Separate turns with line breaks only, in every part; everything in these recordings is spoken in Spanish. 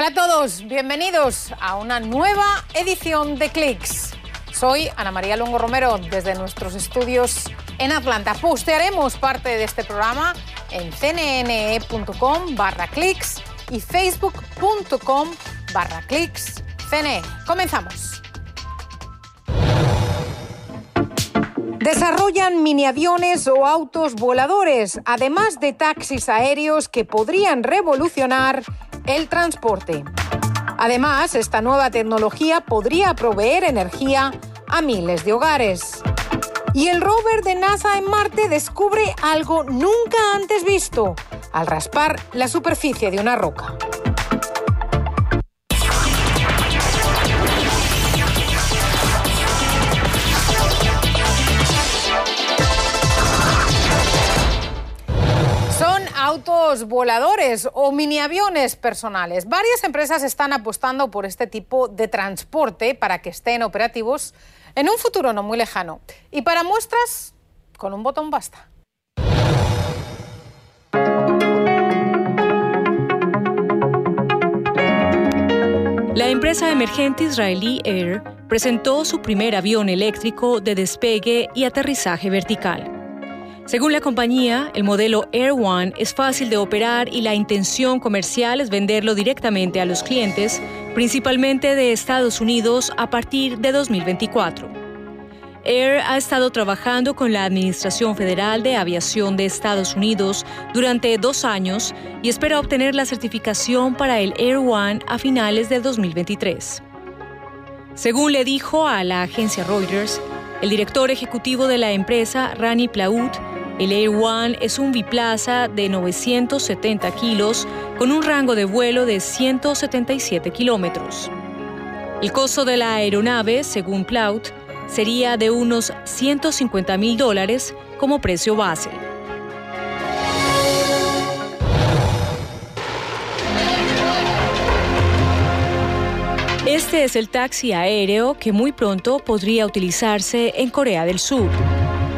Hola a todos, bienvenidos a una nueva edición de Clicks. Soy Ana María Longo Romero desde nuestros estudios en Atlanta. Postearemos parte de este programa en cnne.com barra clicks y facebook.com barra clicks cne. Comenzamos. Desarrollan miniaviones o autos voladores, además de taxis aéreos que podrían revolucionar el transporte. Además, esta nueva tecnología podría proveer energía a miles de hogares. Y el rover de NASA en Marte descubre algo nunca antes visto al raspar la superficie de una roca. Autos voladores o mini aviones personales. Varias empresas están apostando por este tipo de transporte para que estén operativos en un futuro no muy lejano. Y para muestras, con un botón basta.
La empresa emergente israelí Air presentó su primer avión eléctrico de despegue y aterrizaje vertical. Según la compañía, el modelo Air One es fácil de operar y la intención comercial es venderlo directamente a los clientes, principalmente de Estados Unidos, a partir de 2024. Air ha estado trabajando con la Administración Federal de Aviación de Estados Unidos durante dos años y espera obtener la certificación para el Air One a finales de 2023. Según le dijo a la agencia Reuters, el director ejecutivo de la empresa, Rani Plaut, el Air One es un biplaza de 970 kilos con un rango de vuelo de 177 kilómetros. El costo de la aeronave, según Plaut, sería de unos 150 mil dólares como precio base. Este es el taxi aéreo que muy pronto podría utilizarse en Corea del Sur.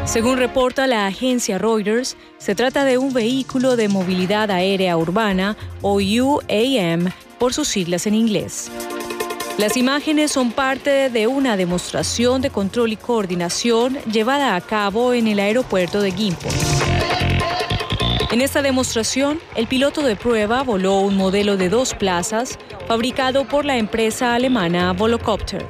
Según reporta la agencia Reuters, se trata de un vehículo de movilidad aérea urbana o UAM por sus siglas en inglés. Las imágenes son parte de una demostración de control y coordinación llevada a cabo en el aeropuerto de Gimpo. En esta demostración, el piloto de prueba voló un modelo de dos plazas fabricado por la empresa alemana Volocopter.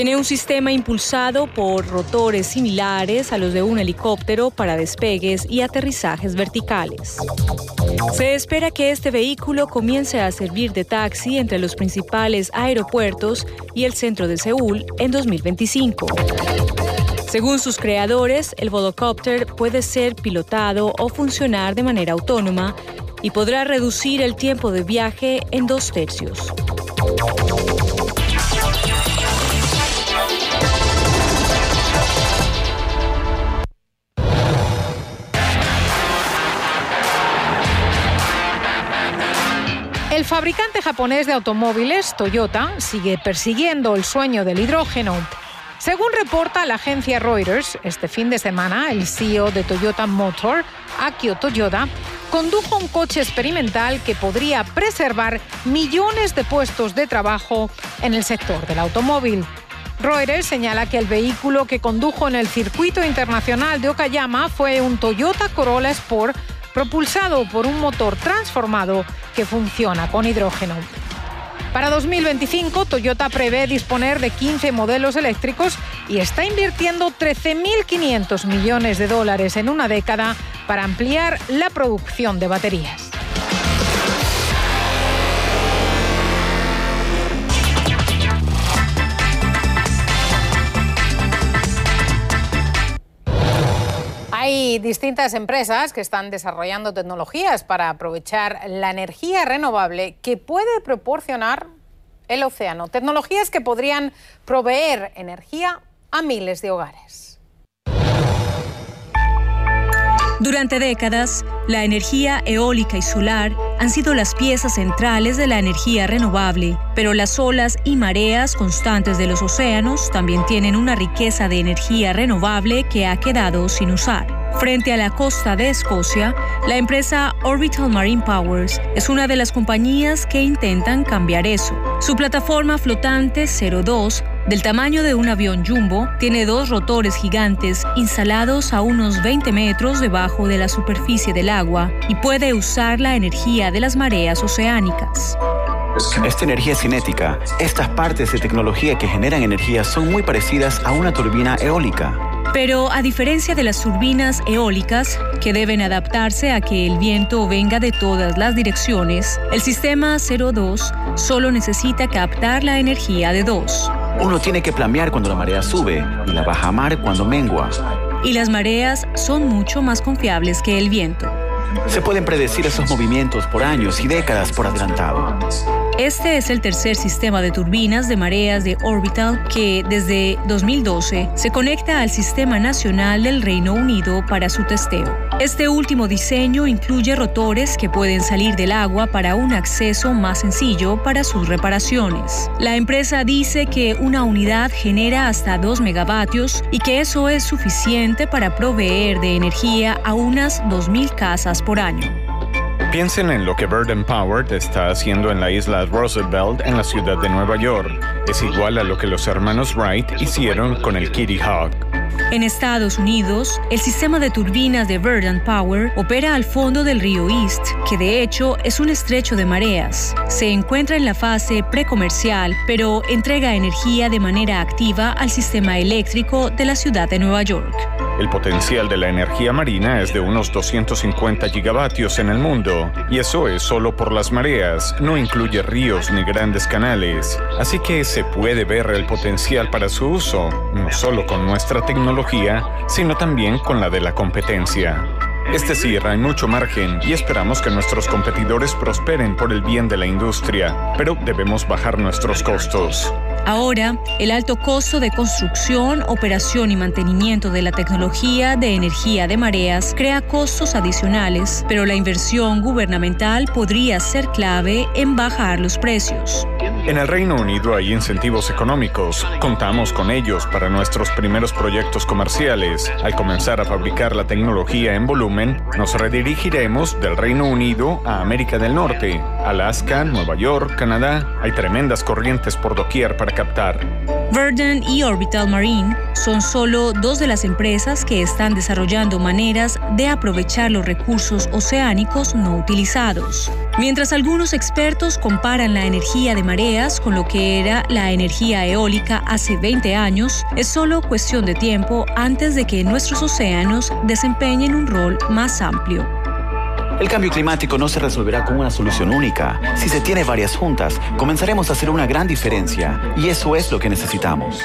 Tiene un sistema impulsado por rotores similares a los de un helicóptero para despegues y aterrizajes verticales. Se espera que este vehículo comience a servir de taxi entre los principales aeropuertos y el centro de Seúl en 2025. Según sus creadores, el Volocopter puede ser pilotado o funcionar de manera autónoma y podrá reducir el tiempo de viaje en dos tercios.
El fabricante japonés de automóviles, Toyota, sigue persiguiendo el sueño del hidrógeno. Según reporta la agencia Reuters, este fin de semana el CEO de Toyota Motor, Akio Toyoda, condujo un coche experimental que podría preservar millones de puestos de trabajo en el sector del automóvil. Reuters señala que el vehículo que condujo en el circuito internacional de Okayama fue un Toyota Corolla Sport propulsado por un motor transformado que funciona con hidrógeno. Para 2025, Toyota prevé disponer de 15 modelos eléctricos y está invirtiendo 13.500 millones de dólares en una década para ampliar la producción de baterías. Distintas empresas que están desarrollando tecnologías para aprovechar la energía renovable que puede proporcionar el océano. Tecnologías que podrían proveer energía a miles de hogares.
Durante décadas, la energía eólica y solar han sido las piezas centrales de la energía renovable, pero las olas y mareas constantes de los océanos también tienen una riqueza de energía renovable que ha quedado sin usar. Frente a la costa de Escocia, la empresa Orbital Marine Powers es una de las compañías que intentan cambiar eso. Su plataforma flotante 02 del tamaño de un avión jumbo, tiene dos rotores gigantes instalados a unos 20 metros debajo de la superficie del agua y puede usar la energía de las mareas oceánicas.
Esta energía cinética, estas partes de tecnología que generan energía son muy parecidas a una turbina eólica.
Pero a diferencia de las turbinas eólicas, que deben adaptarse a que el viento venga de todas las direcciones, el sistema 02 solo necesita captar la energía de dos.
Uno tiene que planear cuando la marea sube y la baja mar cuando mengua.
Y las mareas son mucho más confiables que el viento.
Se pueden predecir esos movimientos por años y décadas por adelantado.
Este es el tercer sistema de turbinas de mareas de Orbital que desde 2012 se conecta al Sistema Nacional del Reino Unido para su testeo. Este último diseño incluye rotores que pueden salir del agua para un acceso más sencillo para sus reparaciones. La empresa dice que una unidad genera hasta 2 megavatios y que eso es suficiente para proveer de energía a unas 2.000 casas por año.
Piensen en lo que Bird Empowered está haciendo en la isla Roosevelt en la ciudad de Nueva York. Es igual a lo que los hermanos Wright hicieron con el Kitty Hawk.
En Estados Unidos, el sistema de turbinas de Verdant Power opera al fondo del río East, que de hecho es un estrecho de mareas. Se encuentra en la fase precomercial, pero entrega energía de manera activa al sistema eléctrico de la ciudad de Nueva York.
El potencial de la energía marina es de unos 250 gigavatios en el mundo, y eso es solo por las mareas, no incluye ríos ni grandes canales. Así que se puede ver el potencial para su uso, no solo con nuestra tecnología, sino también con la de la competencia. Es decir, hay mucho margen y esperamos que nuestros competidores prosperen por el bien de la industria, pero debemos bajar nuestros costos.
Ahora, el alto costo de construcción, operación y mantenimiento de la tecnología de energía de mareas crea costos adicionales, pero la inversión gubernamental podría ser clave en bajar los precios.
En el Reino Unido hay incentivos económicos. Contamos con ellos para nuestros primeros proyectos comerciales. Al comenzar a fabricar la tecnología en volumen, nos redirigiremos del Reino Unido a América del Norte, Alaska, Nueva York, Canadá. Hay tremendas corrientes por doquier para captar.
Verdant y Orbital Marine son solo dos de las empresas que están desarrollando maneras de aprovechar los recursos oceánicos no utilizados. Mientras algunos expertos comparan la energía de mareas con lo que era la energía eólica hace 20 años, es solo cuestión de tiempo antes de que nuestros océanos desempeñen un rol más amplio.
El cambio climático no se resolverá con una solución única. Si se tiene varias juntas, comenzaremos a hacer una gran diferencia y eso es lo que necesitamos.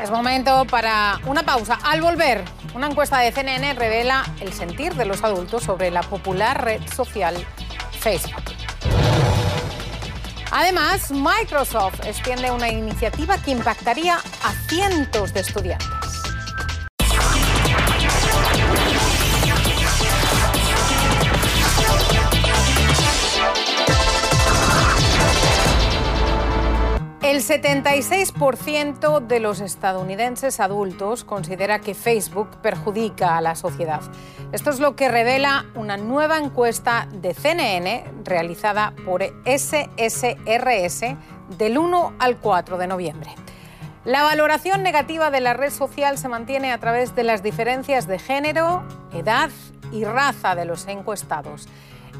Es momento para una pausa. Al volver, una encuesta de CNN revela el sentir de los adultos sobre la popular red social Facebook. Además, Microsoft extiende una iniciativa que impactaría a cientos de estudiantes. El 76% de los estadounidenses adultos considera que Facebook perjudica a la sociedad. Esto es lo que revela una nueva encuesta de CNN realizada por SSRS del 1 al 4 de noviembre. La valoración negativa de la red social se mantiene a través de las diferencias de género, edad y raza de los encuestados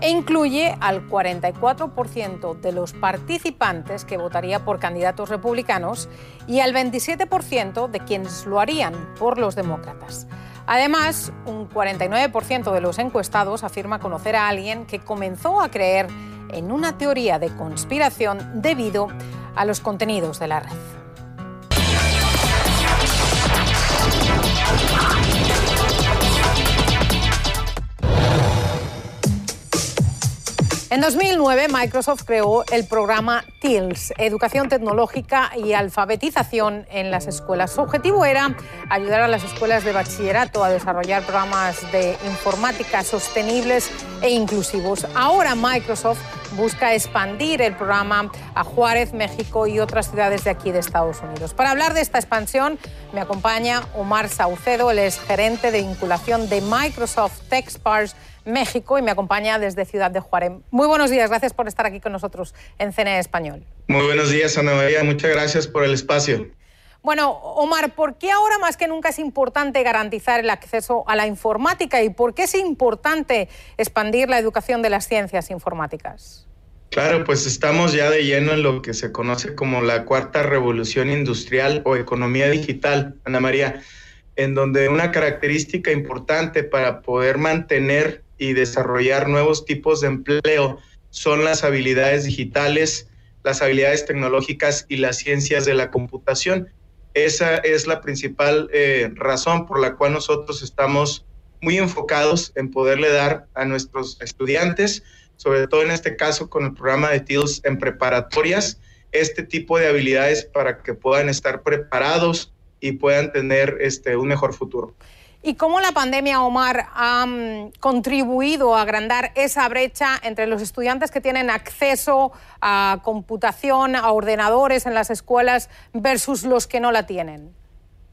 e incluye al 44% de los participantes que votaría por candidatos republicanos y al 27% de quienes lo harían por los demócratas. Además, un 49% de los encuestados afirma conocer a alguien que comenzó a creer en una teoría de conspiración debido a los contenidos de la red. En 2009, Microsoft creó el programa TILS, Educación Tecnológica y Alfabetización en las Escuelas. Su objetivo era ayudar a las escuelas de bachillerato a desarrollar programas de informática sostenibles e inclusivos. Ahora Microsoft busca expandir el programa a Juárez, México y otras ciudades de aquí de Estados Unidos. Para hablar de esta expansión me acompaña Omar Saucedo, el es gerente de vinculación de Microsoft TechSpars México y me acompaña desde Ciudad de Juárez. Muy buenos días, gracias por estar aquí con nosotros en CNE Español.
Muy buenos días, Ana María, muchas gracias por el espacio.
Bueno, Omar, ¿por qué ahora más que nunca es importante garantizar el acceso a la informática y por qué es importante expandir la educación de las ciencias informáticas?
Claro, pues estamos ya de lleno en lo que se conoce como la cuarta revolución industrial o economía digital, Ana María, en donde una característica importante para poder mantener y desarrollar nuevos tipos de empleo son las habilidades digitales, las habilidades tecnológicas y las ciencias de la computación. Esa es la principal eh, razón por la cual nosotros estamos muy enfocados en poderle dar a nuestros estudiantes, sobre todo en este caso con el programa de TILS en preparatorias, este tipo de habilidades para que puedan estar preparados y puedan tener este, un mejor futuro
y cómo la pandemia, Omar, ha mm, contribuido a agrandar esa brecha entre los estudiantes que tienen acceso a computación, a ordenadores en las escuelas versus los que no la tienen.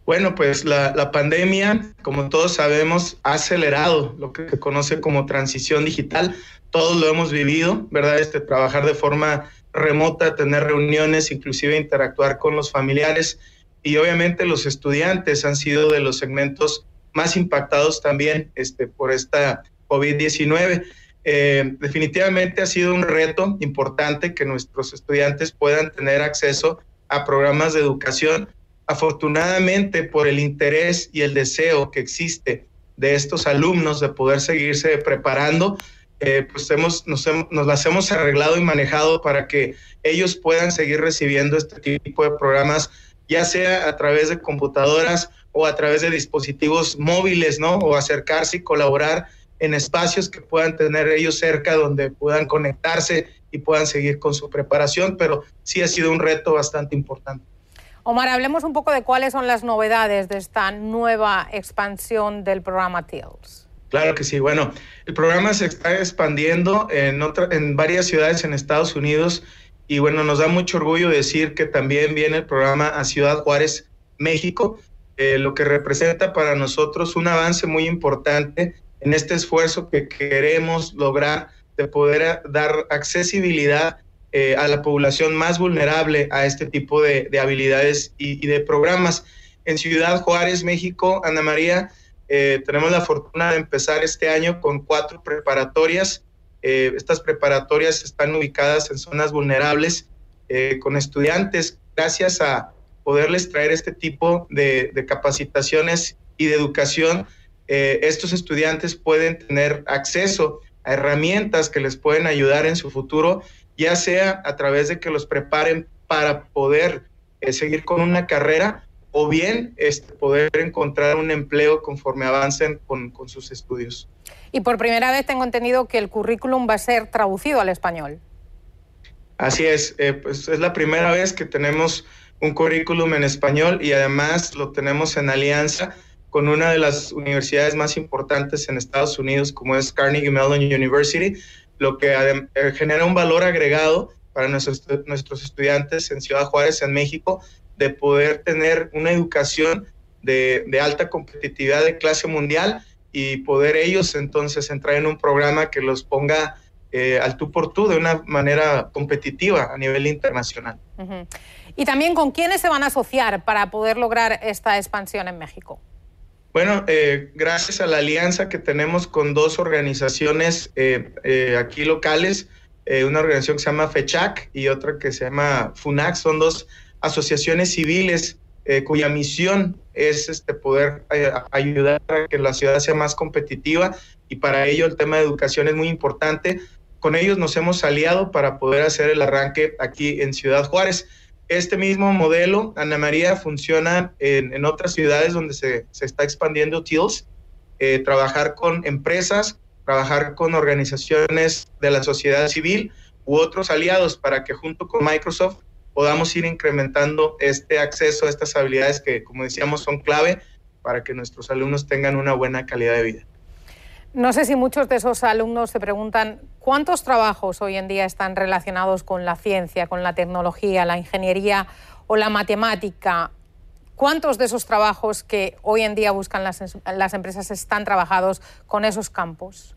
Bueno, pues la, pandemia, como todos sabemos, ha acelerado lo que se conoce como transición digital. Todos lo hemos vivido, ¿verdad? Este, trabajar de forma remota, tener reuniones, inclusive interactuar con los familiares. Y obviamente los estudiantes han sido de los segmentos más impactados también este, por esta COVID-19. Eh, definitivamente ha sido un reto importante que nuestros estudiantes puedan tener acceso a programas de educación. Afortunadamente, por el interés y el deseo que existe de estos alumnos de poder seguirse preparando, eh, pues hemos, nos, nos las hemos arreglado y manejado para que ellos puedan seguir recibiendo este tipo de programas, ya sea a través de computadoras o a través de dispositivos móviles, ¿no? O acercarse y colaborar en espacios que puedan tener ellos cerca donde puedan conectarse y puedan seguir con su preparación, pero sí ha sido un reto bastante importante.
Omar, hablemos un poco de cuáles son las novedades de esta nueva expansión del programa TILS.
Claro que sí. Bueno, el programa se está expandiendo en, varias ciudades en Estados Unidos y bueno, nos da mucho orgullo decir que también viene el programa a Ciudad Juárez, México, eh, lo que representa para nosotros un avance muy importante en este esfuerzo que queremos lograr de poder dar accesibilidad eh, a la población más vulnerable a este tipo de, habilidades y, de programas. En Ciudad Juárez, México, Ana María, eh, tenemos la fortuna de empezar este año con cuatro preparatorias. estas preparatorias están ubicadas en zonas vulnerables con estudiantes gracias a poderles traer este tipo de, capacitaciones y de educación, eh, estos estudiantes pueden tener acceso a herramientas que les pueden ayudar en su futuro, ya sea a través de que los preparen para poder eh, seguir con una carrera o bien este, poder encontrar un empleo conforme avancen con, con sus estudios.
Y por primera vez tengo entendido que el currículum va a ser traducido al español.
Así es, eh, pues es la primera vez que tenemos un currículum en español y además lo tenemos en alianza con una de las universidades más importantes en Estados Unidos, como es Carnegie Mellon University, lo que eh, genera un valor agregado para nuestros, nuestros estudiantes en Ciudad Juárez, en México, de poder tener una educación de, alta competitividad de clase mundial y poder ellos entonces entrar en un programa que los ponga eh, al tú por tú de una manera competitiva a nivel internacional.
Y también con quiénes se van a asociar para poder lograr esta expansión en México.
Bueno, eh, gracias a la alianza que tenemos con dos organizaciones eh, eh, aquí locales, una organización que se llama FECHAC y otra que se llama FUNAC, son dos asociaciones civiles cuya misión es este, poder ayudar a que la ciudad sea más competitiva y para ello el tema de educación es muy importante. Con ellos nos hemos aliado para poder hacer el arranque aquí en Ciudad Juárez. Este mismo modelo, Ana María, funciona en, otras ciudades donde se, está expandiendo TILS, eh, trabajar con empresas, trabajar con organizaciones de la sociedad civil u otros aliados para que junto con Microsoft podamos ir incrementando este acceso a estas habilidades que, como decíamos, son clave para que nuestros alumnos tengan una buena calidad de vida.
No sé si muchos de esos alumnos se preguntan cuántos trabajos hoy en día están relacionados con la ciencia, con la tecnología, la ingeniería o la matemática. ¿Cuántos de esos trabajos que hoy en día buscan las, empresas están trabajados con esos campos?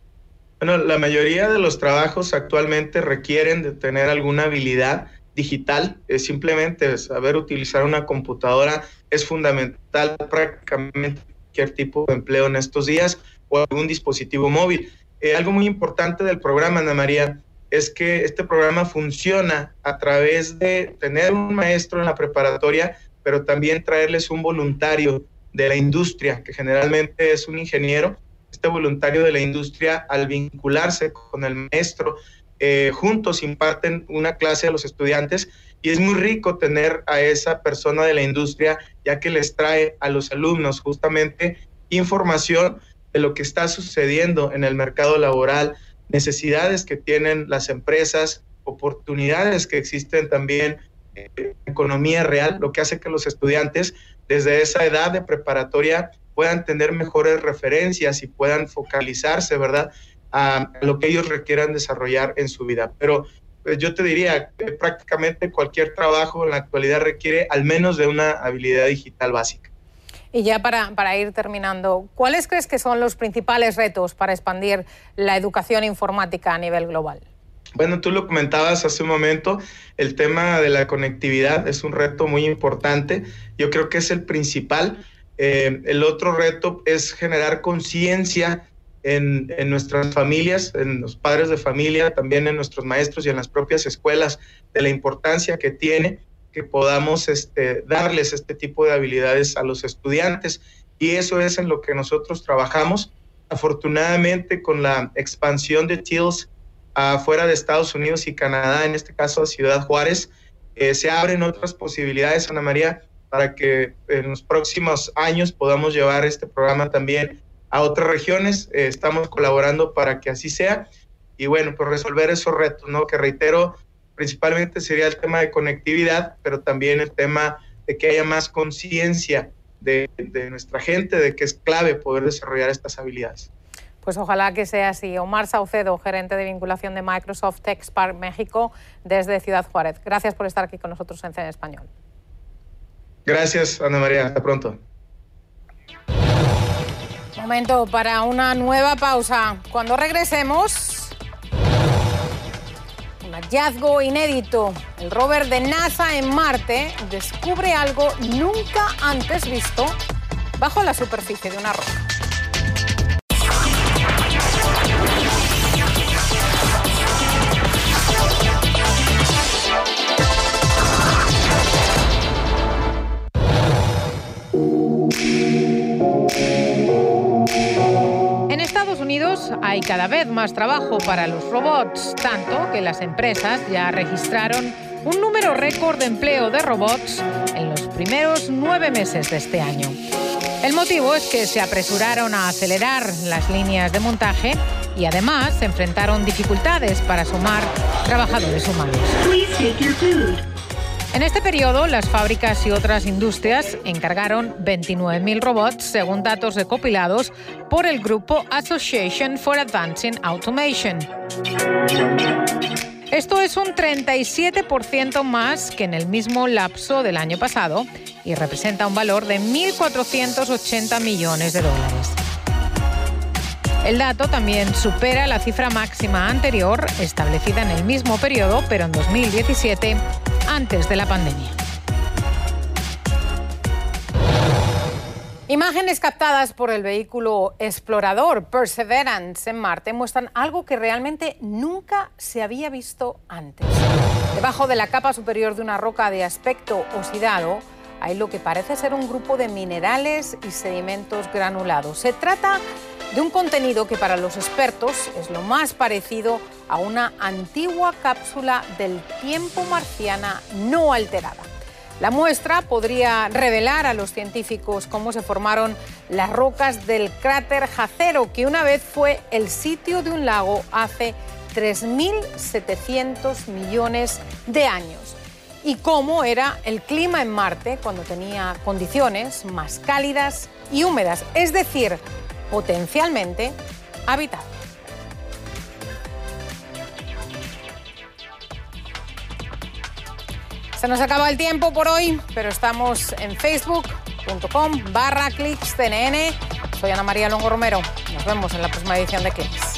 Bueno, la mayoría de los trabajos actualmente requieren de tener alguna habilidad digital. Es simplemente saber utilizar una computadora es fundamental prácticamente cualquier tipo de empleo en estos días o algún dispositivo móvil. Eh, algo muy importante del programa, Ana María, es que este programa funciona a través de tener un maestro en la preparatoria, pero también traerles un voluntario de la industria, que generalmente es un ingeniero. Este voluntario de la industria, al vincularse con el maestro, eh, juntos imparten una clase a los estudiantes y es muy rico tener a esa persona de la industria, ya que les trae a los alumnos justamente información de lo que está sucediendo en el mercado laboral, necesidades que tienen las empresas, oportunidades que existen también en economía real, lo que hace que los estudiantes desde esa edad de preparatoria puedan tener mejores referencias y puedan focalizarse, ¿verdad? A lo que ellos requieran desarrollar en su vida. Pero pues, yo te diría que prácticamente cualquier trabajo en la actualidad requiere al menos de una habilidad digital básica.
Y ya para, para, ir terminando, ¿cuáles crees que son los principales retos para expandir la educación informática a nivel global?
Bueno, tú lo comentabas hace un momento, el tema de la conectividad es un reto muy importante. Yo creo que es el principal. Eh, el otro reto es generar conciencia en, en, nuestras familias, en los padres de familia, también en nuestros maestros y en las propias escuelas, de la importancia que tiene que podamos este, darles este tipo de habilidades a los estudiantes. Y eso es en lo que nosotros trabajamos. Afortunadamente, con la expansión de TILS afuera de Estados Unidos y Canadá, en este caso a Ciudad Juárez, eh, se abren otras posibilidades, Ana María, para que en los próximos años podamos llevar este programa también a otras regiones. Eh, estamos colaborando para que así sea. Y bueno, pues resolver esos retos, ¿no? Que reitero, principalmente sería el tema de conectividad, pero también el tema de que haya más conciencia de, nuestra gente, de que es clave poder desarrollar estas habilidades.
Pues ojalá que sea así. Omar Saucedo, gerente de vinculación de Microsoft TechSpark México desde Ciudad Juárez. Gracias por estar aquí con nosotros en CEN Español.
Gracias, Ana María. Hasta pronto.
Momento para una nueva pausa. Cuando regresemos, hallazgo inédito. El rover de NASA en Marte descubre algo nunca antes visto bajo la superficie de una roca. Hay cada vez más trabajo para los robots, tanto que las empresas ya registraron un número récord de empleo de robots en los primeros nueve meses de este año. El motivo es que se apresuraron a acelerar las líneas de montaje y además enfrentaron dificultades para sumar trabajadores humanos. En este periodo, las fábricas y otras industrias encargaron 29.000 robots, según datos recopilados por el grupo Association for Advancing Automation. Esto es un 37% más que en el mismo lapso del año pasado y representa un valor de 1.480 millones de dólares. El dato también supera la cifra máxima anterior establecida en el mismo periodo, pero en 2017 antes de la pandemia. Imágenes captadas por el vehículo explorador Perseverance en Marte muestran algo que realmente nunca se había visto antes. Debajo de la capa superior de una roca de aspecto oxidado hay lo que parece ser un grupo de minerales y sedimentos granulados. Se trata de un contenido que para los expertos es lo más parecido a una antigua cápsula del tiempo marciana no alterada. La muestra podría revelar a los científicos cómo se formaron las rocas del cráter Jacero, que una vez fue el sitio de un lago hace 3.700 millones de años, y cómo era el clima en Marte cuando tenía condiciones más cálidas y húmedas, es decir, potencialmente habitable. Se nos acaba el tiempo por hoy, pero estamos en facebook.com barra clics CNN. Soy Ana María Longo Romero. Nos vemos en la próxima edición de Clics.